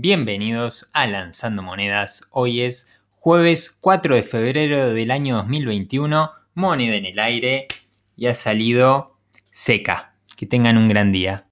Bienvenidos a Lanzando Monedas. Hoy es jueves 4 de febrero del año 2021. Moneda en el aire y ha salido seca. Que tengan un gran día.